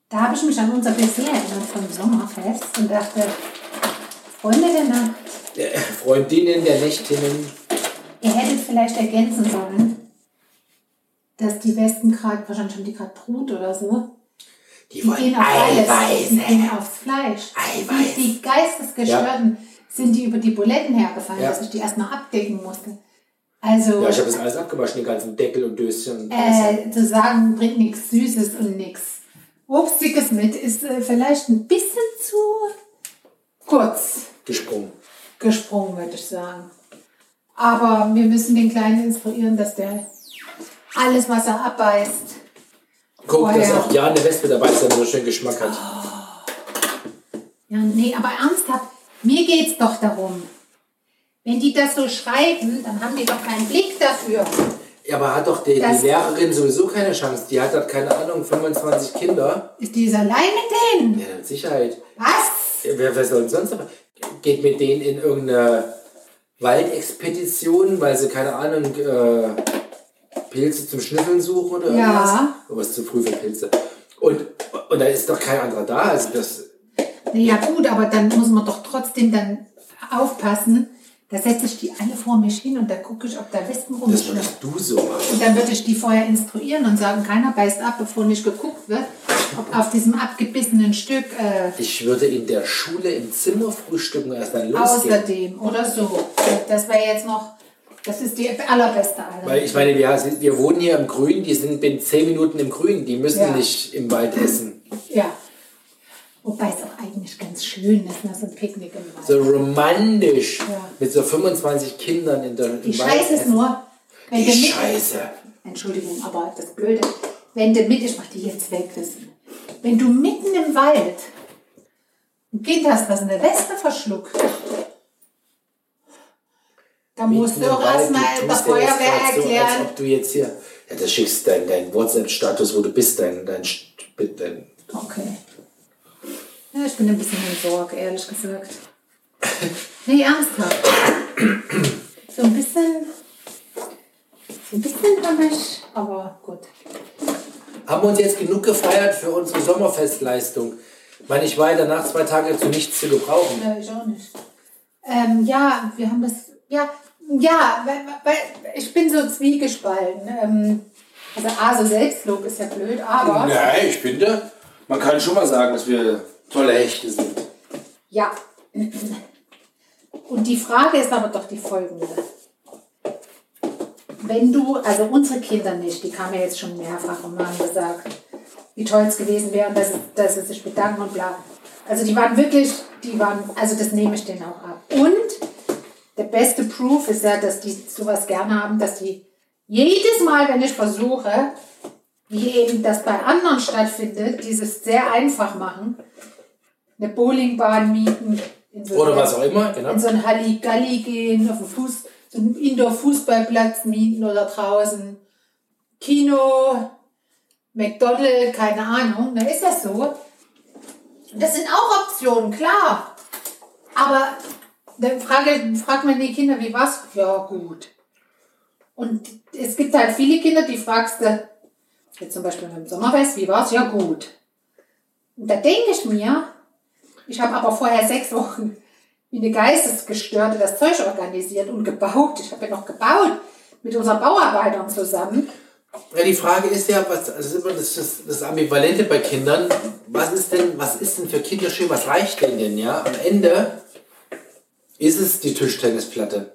Da habe ich mich an unser Dessert erinnert vom Sommerfest und dachte, Freunde der Nacht, Der Freundinnen der Nächtinnen. ihr hättet vielleicht ergänzen sollen, dass die Wespen gerade, wahrscheinlich haben die gerade Brut oder so, Die die wollen gehen auf alles, die gehen aufs Fleisch. Eiweiß. Die, die Geistesgestörten sind die über die Buletten hergefallen, Ja. dass ich die erstmal abdecken musste. Also, Ja, ich habe das alles abgewaschen, die ganzen Deckel und Döschen. und äh, zu sagen, bringt nichts Süßes und nichts Obstiges mit, ist äh, vielleicht ein bisschen zu kurz gesprungen. gesprungen, würde ich sagen. Aber wir müssen den Kleinen instruieren, dass der alles, was er abbeißt, Guck, dass Vorher. auch ja eine Wespe dabei ist, der so schön Geschmack hat. Ja, nee, aber ernsthaft, mir geht's doch darum. Wenn die das so schreiben, dann haben die doch keinen Blick dafür. Ja, aber hat doch die, die Lehrerin sowieso keine Chance. Die hat halt, keine Ahnung, 25 Kinder. Ist die so allein mit denen? Ja, mit Sicherheit. Was? Wer, wer soll sonst aber? Geht mit denen in irgendeine Waldexpedition, weil sie, keine Ahnung, äh, Pilze zum Schnüffeln suchen oder Ja. irgendwas? Aber es ist zu früh für Pilze. Und, und da ist doch kein anderer da. Also das, Ja gut, aber dann muss man doch trotzdem dann aufpassen. Da setze ich die alle vor mich hin und da gucke ich, ob da Wespen das rumschwimmen. würdest du so machen. Und dann würde ich die vorher instruieren und sagen, keiner beißt ab, bevor nicht geguckt wird, ob auf diesem abgebissenen Stück äh, Ich würde in der Schule im Zimmer frühstücken und erst dann losgehen. außerdem oder so. Das wäre jetzt noch, das ist die allerbeste aller. Weil ich meine, wir, wir wohnen hier im Grün, die sind in 10 Minuten im Grün, die müssen Ja. nicht im Wald essen. Ja. Wobei es auch eigentlich ganz schön ist, ne, so ein Picknick im Wald. So romantisch Ja. mit so 25 Kindern in der, Die Scheiße ist nur, wenn Die du mit, Scheiße. Entschuldigung, aber das Blöde, wenn du mit, ich mach die jetzt weg, das, wenn du mitten im Wald ein Kind hast, das eine Wespe verschluckt, dann musst du auch erstmal der Feuerwehr grad so, erklären. als ob du jetzt hier, ja, das schickst deinen dein WhatsApp-Status, wo du bist, dein, dein, dein Okay. Ja, ich bin ein bisschen in Sorge, ehrlich gesagt. Nee, ernsthaft. So ein bisschen. So ein bisschen habe ich, aber gut. Haben wir uns jetzt genug gefeiert für unsere Sommerfestleistung? Ich meine, ich war ja danach zwei Tage zu nichts zu gebrauchen. Ja, ich auch nicht. Ähm, ja, wir haben das. Ja, ja, weil, weil ich bin so zwiegespalten. Ähm, also, A, so Selbstlob ist ja blöd, aber. Nein, ich finde, man kann schon mal sagen, dass wir tolle Hechte sind. Ja. Und die Frage ist aber doch die folgende. Wenn du, also unsere Kinder nicht, die kamen ja jetzt schon mehrfach und haben gesagt, wie toll es gewesen wäre, dass, dass sie sich bedanken und bla. Also die waren wirklich, die waren, also das nehme ich denen auch ab. Und der beste Proof ist ja, dass die sowas gerne haben, dass die jedes Mal, wenn ich versuche, wie eben das bei anderen stattfindet, dieses sehr einfach machen, eine Bowlingbahn mieten, in so Oder eine- was auch immer, genau. in so ein Halligalli gehen, auf einen Fuß, so einen Indoor-Fußballplatz mieten oder draußen. Kino, McDonald's, keine Ahnung, da ist das so. Das sind auch Optionen, klar. Aber dann frage, fragt man die Kinder, wie war's? Ja, gut. Und es gibt halt viele Kinder, die fragst du, jetzt zum Beispiel beim Sommerfest, wie war's? Ja, gut. Und da denke ich mir, ich habe aber vorher sechs Wochen wie eine Geistesgestörte das Zeug organisiert und gebaut. Ich habe ja noch gebaut mit unseren Bauarbeitern zusammen. Ja, die Frage ist ja, was, das ist immer das, das, das Ambivalente bei Kindern. Was ist denn, was ist denn für Kinder schön? Was reicht denn denn, ja? Am Ende ist es die Tischtennisplatte.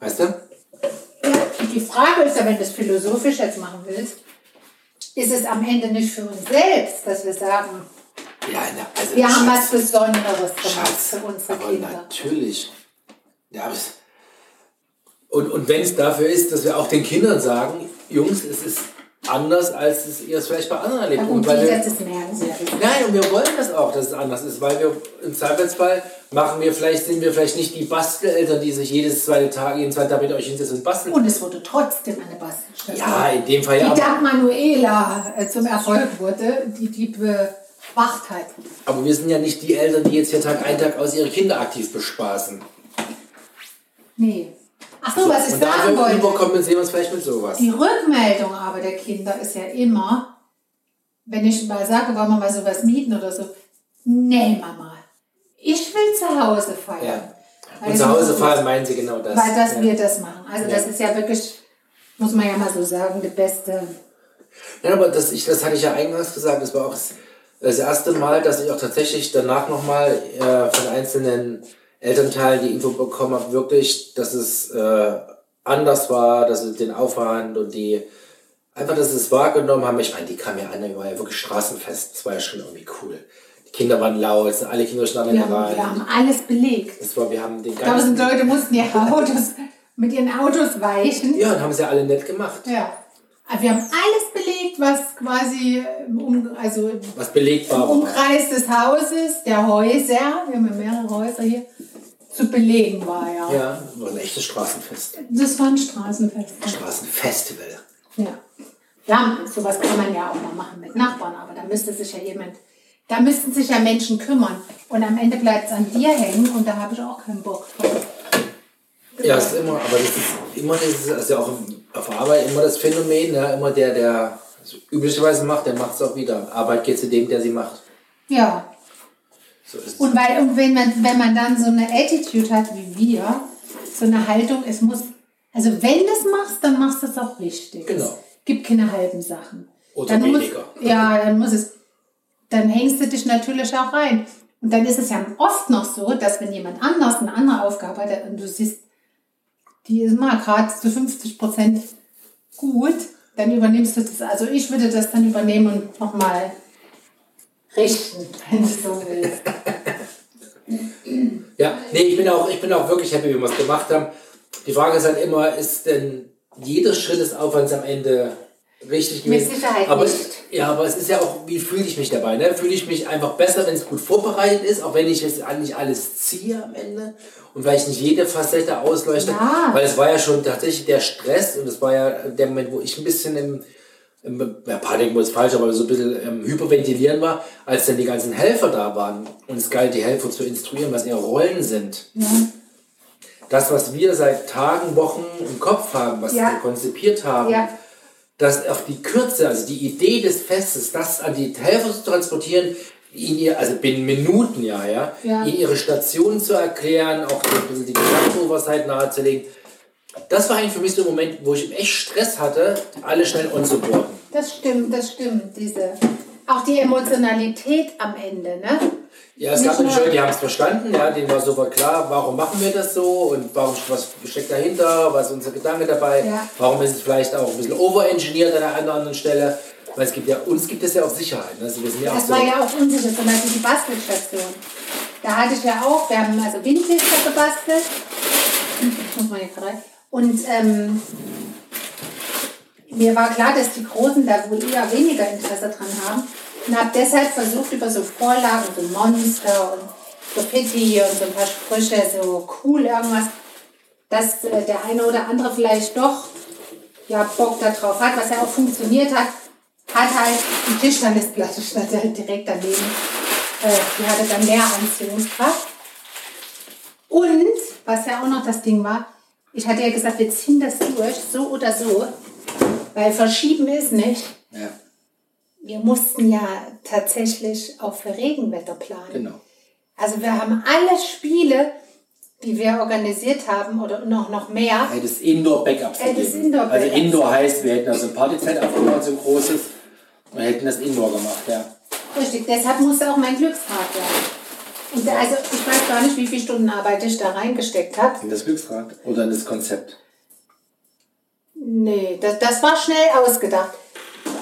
Weißt du? Ja, die Frage ist ja, wenn du es philosophisch jetzt machen willst, ist es am Ende nicht für uns selbst, dass wir sagen, Ja, na, also wir haben Schatz, was Besonderes gemacht Schatz, für unsere aber Kinder. natürlich. Ja, und, und wenn es dafür ist, dass wir auch den Kindern sagen, Jungs, es ist anders, als es ihr es vielleicht bei anderen erlebt. Ja, Und gut, weil die wir, das merken sie. Nein, und wir wollen das auch, dass es anders ist, weil wir im Zweifelsfall machen wir vielleicht, sind wir vielleicht nicht die Basteleltern, die sich jedes zweite Tag, jeden zweiten Tag mit euch hinsetzen und basteln. Und es wurde trotzdem eine Bastelstation. Ja, in dem Fall ja. die dank Manuela äh, zum Erfolg wurde, die die Bewachtheit. aber wir sind ja nicht die Eltern, die jetzt hier Tag ein, Tag aus ihre Kinder aktiv bespaßen. Nee. Ach so, was ich und sagen wollte. überkompensieren wir uns vielleicht mit sowas. Die Rückmeldung aber der Kinder ist ja immer, wenn ich mal sage, wollen wir mal sowas mieten oder so. Nee, Mama, ich will zu Hause feiern. Ja. Und zu Hause fahren meinen sie genau das. Weil das ja. wir das machen. Also das Ja. ist ja wirklich, muss man ja mal so sagen, die beste. Ja, aber das, ich, das hatte ich ja eingangs gesagt, das war auch das, erste Mal, dass ich auch tatsächlich danach nochmal äh, von einzelnen Elternteilen die Info bekommen habe, wirklich, dass es äh, anders war, dass es den Aufwand und die, einfach, dass es wahrgenommen haben. Ich meine, die kam ja an, die war ja wirklich straßenfest, das war ja schon irgendwie cool. Die Kinder waren laut, es sind alle Kinder standen Wir rein. wir haben alles belegt. Das war, wir haben den Tausend ganzen, Leute mussten ihre Autos mit ihren Autos weichen. ja, und haben sie ja alle nett gemacht. Ja. Aber wir haben alles belegt, was quasi im, um, also im Was belegbar war. Umkreis des Hauses, der Häuser, wir haben ja mehrere Häuser hier, zu belegen war, ja. Ja, war ein echtes Straßenfest. Das war ein Straßenfest. Straßenfestival. Ja. Ja, sowas kann man ja auch mal machen mit Nachbarn, aber da müsste sich ja jemand, da müssten sich ja Menschen kümmern. Und am Ende bleibt es an dir hängen und da habe ich auch keinen Bock drauf. Ja, ist immer, aber das ist immer dieses, also auch auf Arbeit immer das Phänomen, ja, immer der, der es üblicherweise macht, der macht es auch wieder. Arbeit geht zu dem, der sie macht. Ja, So. Und, weil, und wenn, man, wenn man dann so eine Attitude hat wie wir, so eine Haltung, es muss, also wenn du es machst, dann machst du es auch richtig. Genau. Es gibt keine halben Sachen. Oder dann weniger. Muss, ja, dann muss es, dann hängst du dich natürlich auch rein. Und dann ist es ja oft noch so, dass wenn jemand anders eine andere Aufgabe hat und du siehst, die ist mal gerade zu 50 Prozent gut, dann übernimmst du das. Also ich würde das dann übernehmen und nochmal richten, wenn du so willst. Ja, nee, ich bin auch, ich bin auch wirklich happy, wie wir es gemacht haben. Die Frage ist halt immer, ist denn jeder Schritt des Aufwands am Ende richtig Mit gewesen? Sicherheit aber, nicht. Ja, aber es ist ja auch, wie fühle ich mich dabei? Ne? Fühle ich mich einfach besser, wenn es gut vorbereitet ist, auch wenn ich jetzt nicht alles ziehe am Ende und vielleicht nicht jede Facette ausleuchte. Ja. Weil es war ja schon tatsächlich der Stress und es war ja der Moment, wo ich ein bisschen im, im ja, Panikmodus ist falsch, aber so ein bisschen ähm, hyperventilieren war, als dann die ganzen Helfer da waren und es galt, die Helfer zu instruieren, was ihre Rollen sind. Das, was wir seit Tagen, Wochen im Kopf haben, was Ja. wir konzipiert haben, Ja. Das auf die Kürze, also die Idee des Festes, das an die Helfer zu transportieren, ihnen ihr, also binnen Minuten ja, ja, Ja. ihnen ihre Station zu erklären, auch so ein bisschen die Gesamtoversight nahezulegen. Das war eigentlich für mich so ein Moment, wo ich echt Stress hatte, alle schnell onzuboarden. Das stimmt, das stimmt. Diese, auch die Emotionalität am Ende, ne? Ja, es gab Leute, die haben es verstanden, ja, denen war sofort klar, warum machen wir das so und warum, was steckt dahinter, was ist unser Gedanke dabei, Ja. warum ist es vielleicht auch ein bisschen overengineert an der einen oder anderen Stelle, weil es gibt ja, uns gibt es ja auch Sicherheit, ne? also wir sind ja auch Das so, war ja auch unsicher, zum Beispiel die Bastelstation. Da hatte ich ja auch, wir haben also Windlichter gebastelt. Das muss man hier rein. Und ähm, mir war klar, dass die Großen da wohl eher weniger Interesse dran haben. Und habe deshalb versucht, über so Vorlagen, so Monster und Graffiti und so ein paar Sprüche, so cool irgendwas, dass äh, der eine oder andere vielleicht doch ja, Bock darauf hat, was ja auch funktioniert hat, hat halt die Tischtennisplatte stand halt direkt daneben. Äh, die hatte dann mehr Anziehungskraft. Und, was ja auch noch das Ding war, ich hatte ja gesagt, wir ziehen das durch, so oder so, weil verschieben ist nicht. ja, Wir mussten ja tatsächlich auch für Regenwetter planen. genau. Also wir haben alle Spiele die wir organisiert haben oder noch, noch mehr. Hätte es Indoor-Backups Hätte es gegeben. Indoor-Backups. Also Indoor heißt, wir hätten also ein Partyzelt aufgebaut, so ein großes, und hätten das Indoor gemacht, ja. Richtig, deshalb musste auch mein Glücksrad werden. Und also ich weiß gar nicht, wie viele Stunden Arbeit ich da reingesteckt habe. In das Glücksrad oder in das Konzept. Nee, das, das war schnell ausgedacht.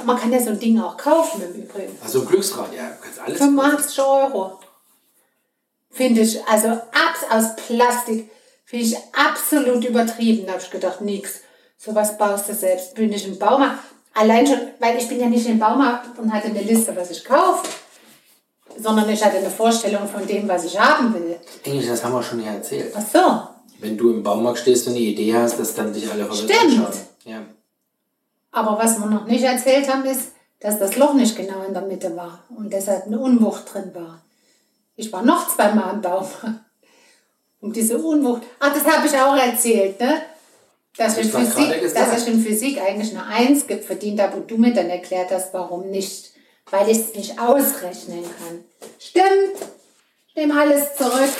Man kann ja so ein Ding auch kaufen im Übrigen. Also ein Glücksrad, ja, du kannst alles. 85 Euro. Finde ich, also abs aus Plastik, finde ich absolut übertrieben. Da habe ich gedacht, nix. Sowas baust du selbst. Bin ich im Baumarkt. Allein schon, weil ich bin ja nicht im Baumarkt und hatte eine Liste, was ich kaufe. Sondern ich hatte eine Vorstellung von dem, was ich haben will. Eigentlich, das haben wir schon hier erzählt. Ach so. Wenn du im Baumarkt stehst und eine Idee hast, dass dann dich alle verrückt Stimmt. Ja. Aber was wir noch nicht erzählt haben, ist, dass das Loch nicht genau in der Mitte war und deshalb eine Unwucht drin war. Ich war noch zweimal im Baumarkt. Und diese Unwucht, ach, das habe ich auch erzählt, ne? Dass, ich Physik, dass ich in Physik eigentlich eine Eins gibt, verdient habe, wo du mir dann erklärt hast, warum nicht. Weil ich es nicht ausrechnen kann. Stimmt. Ich nehme alles zurück.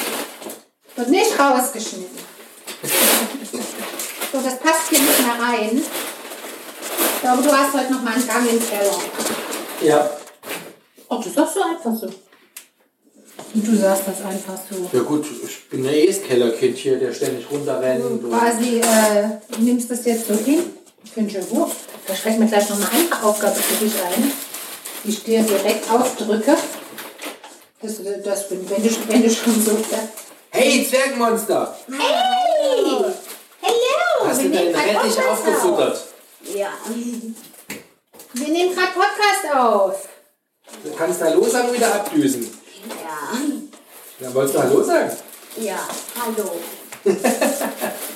Wird nicht rausgeschnitten. So, das passt hier nicht mehr rein. Ich glaube, du hast heute noch mal einen Gang im Keller. Ja. Oh, du sagst so einfach so. Und du sagst das einfach so. Ja gut, ich bin ja eh das Kellerkind hier, der ständig runterrennt. Und Quasi, äh, du nimmst das jetzt so hin. Finde ich gut. Da fällt mir gleich noch eine andere Aufgabe für dich ein, die ich dir direkt aufdrücke. Das, das bin, wenn, du, wenn du schon so hey, Zwergenmonster! Hey! Hello! Hast du deinen Rettich aufgefuttert? Ja. Wir nehmen gerade Podcast auf. Du kannst Hallo sagen und wieder abdüsen. Ja. Dann wolltest du Hallo sagen? Ja, hallo.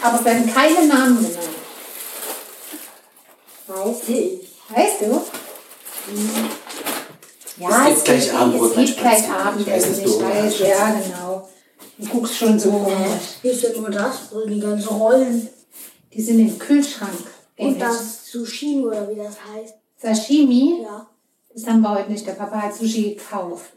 Aber es werden keine Namen genannt. Weiß ich. Weißt du? Ja, Es gibt gleich Abendbrot, Es gibt gleich Spaß. Abend, Ich weiß, Hunger ja, genau. Du guckst schon so. Hier ist ja nur das drin, die ganzen Rollen. Die sind im Kühlschrank. Und das Sushi oder wie das heißt. Sashimi, Ja. das haben wir heute nicht. Der Papa hat Sushi gekauft.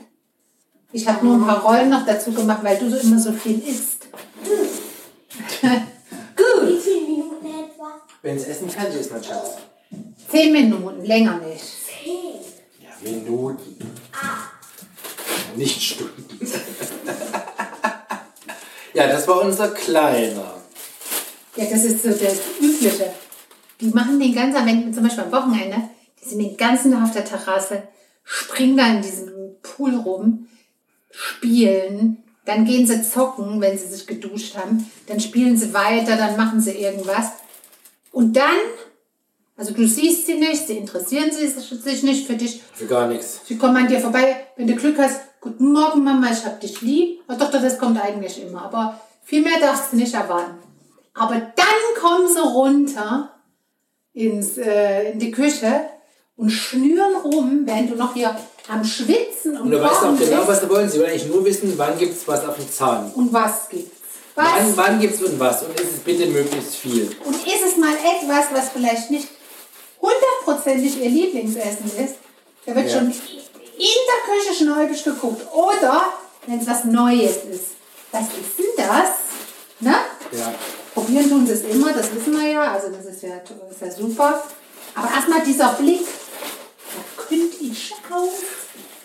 Ich habe nur ein paar Rollen noch dazu gemacht, weil du so immer so viel isst. Wie viele Minuten etwa? Wenn es essen kann, ist mein Schatz. Zehn Minuten, länger nicht. Zehn. Ja, Minuten. Nicht Stunden. ja, das war unser Kleiner. Ja, das ist so das Übliche. Die machen den ganzen, wenn zum Beispiel am Wochenende, die sind den ganzen Tag auf der Terrasse, springen da in diesem Pool rum, spielen, dann gehen sie zocken, wenn sie sich geduscht haben, dann spielen sie weiter, dann machen sie irgendwas. Und dann, also du siehst sie nicht, sie interessieren sie sich nicht für dich, Für gar nichts. Sie kommen an dir vorbei, wenn du Glück hast. Guten Morgen, Mama, ich hab dich lieb. Oh, doch, doch, das kommt eigentlich immer. Aber viel mehr darfst du nicht erwarten. Aber dann kommen sie runter ins, äh, in die Küche und schnüren rum, während du noch hier am Schwitzen und, Und du weißt auch genau, was du wollen. Sie wollen eigentlich nur wissen, wann gibt es was auf dem Zahn. Und was gibt's? Was? Wann, wann gibt es und was? Und ist es bitte möglichst viel. Und ist es mal etwas, was vielleicht nicht hundertprozentig ihr Lieblingsessen ist, da wird Ja. schon in der Küche schnäubisch geguckt. Oder wenn es was Neues ist. Was ist denn das? Ne? Ja. Probieren tun sie es immer, das wissen wir ja. Also das ist ja, das ist ja super. Aber erstmal dieser Blick. Da könnte ich auf.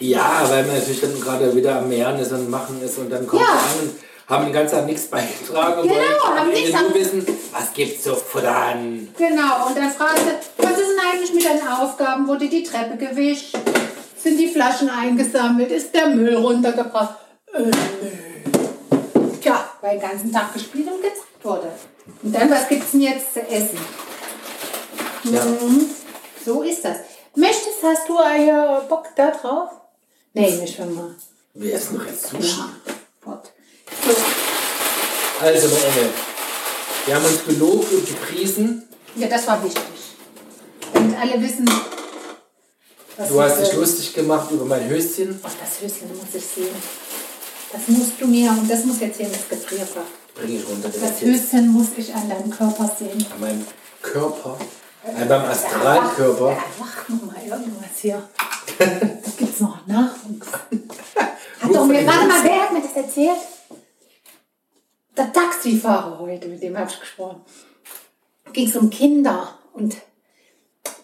Ja, weil man natürlich dann gerade wieder am Meeren ist und machen ist und dann kommt Ja. an und haben den ganzen Tag nichts beigetragen und Genau, wollen haben nichts, haben- wissen, was gibt's zu futtern. Genau, und dann fragst du, was ist denn eigentlich mit deinen Aufgaben? Wurde die Treppe gewischt? Sind die Flaschen eingesammelt? Ist der Müll runtergebracht? Äh, weil den ganzen Tag gespielt und gezeigt wurde. Und dann, was gibt's denn jetzt zu essen? Ja. Mhm, so ist das. Möchtest, hast du äh, Bock da drauf? Nee, nicht schon mal. Wir essen noch jetzt Sushi. Ja. Also, Engel, wir haben uns gelobt und gepriesen. ja, das war wichtig. Damit alle wissen, was Du hast dich lustig gemacht über mein Höschen. Ach, das Höschen muss ich sehen. Das musst du mir, und das muss jetzt hier ins Gefrierfach. Bring ich runter. Das Höschen muss ich an deinem Körper sehen. An meinem Körper. An meinem Astralkörper. Ja, mach noch mal irgendwas hier. Da gibt's noch Nachwuchs. Hat doch mir, warte mal, wer hat mir das erzählt? Der Taxifahrer heute, mit dem habe ich gesprochen. Ging es um Kinder und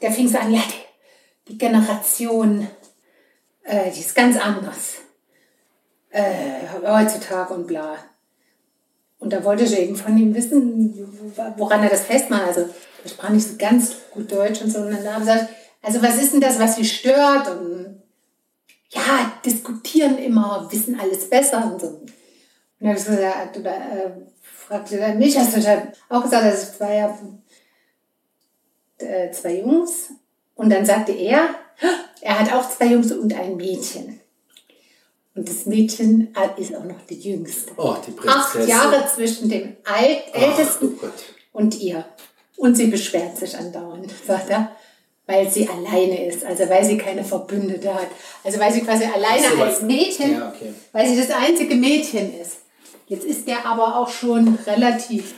der fing so an, ja, die, die Generation, äh, die ist ganz anders. Äh, heutzutage und bla. Und da wollte ich eben von ihm wissen, woran er das festmacht. Also, ich sprach nicht so ganz gut Deutsch und so. Und dann haben sie gesagt, also was ist denn das, was sie stört? Und ja, diskutieren immer, wissen alles besser und so. Und dann habe ich gesagt, oder, äh, fragte er mich, hast du dann auch gesagt, dass ich zwei, äh, zwei Jungs. Und dann sagte er, er hat auch zwei Jungs und ein Mädchen. Und das Mädchen ist auch noch die jüngste. Oh, die Acht Prinzessin. Jahre zwischen dem Alt Ach, Ältesten oh Gott. und ihr. Und sie beschwert sich andauernd, sagt er, weil sie alleine ist, also weil sie keine Verbündete hat. Also weil sie quasi alleine Ach so, als Mädchen, Ja, okay. weil sie das einzige Mädchen ist. Jetzt ist der aber auch schon relativ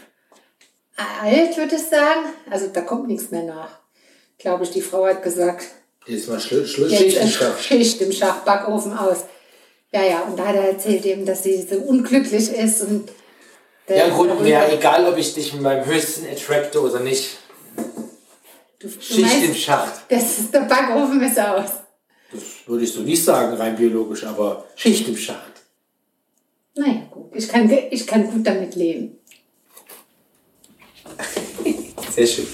alt, würde ich sagen. Also da kommt nichts mehr nach. Glaube ich, die Frau hat gesagt, Jetzt mal Schluss, Schluss jetzt Schicht im Schach. Schicht im Schach, Backofen aus. Ja, ja, und da hat er erzählt eben, dass sie so unglücklich ist und Ja, im Grunde wäre egal, ob ich dich mit meinem höchsten attracte oder nicht. Du, du Schicht meinst, im Schacht. das ist der Backofen ist aus. Das würde ich so nicht sagen, rein biologisch, aber Schicht im Schacht. Naja, gut. Ich kann, ich kann gut damit leben. Sehr schön.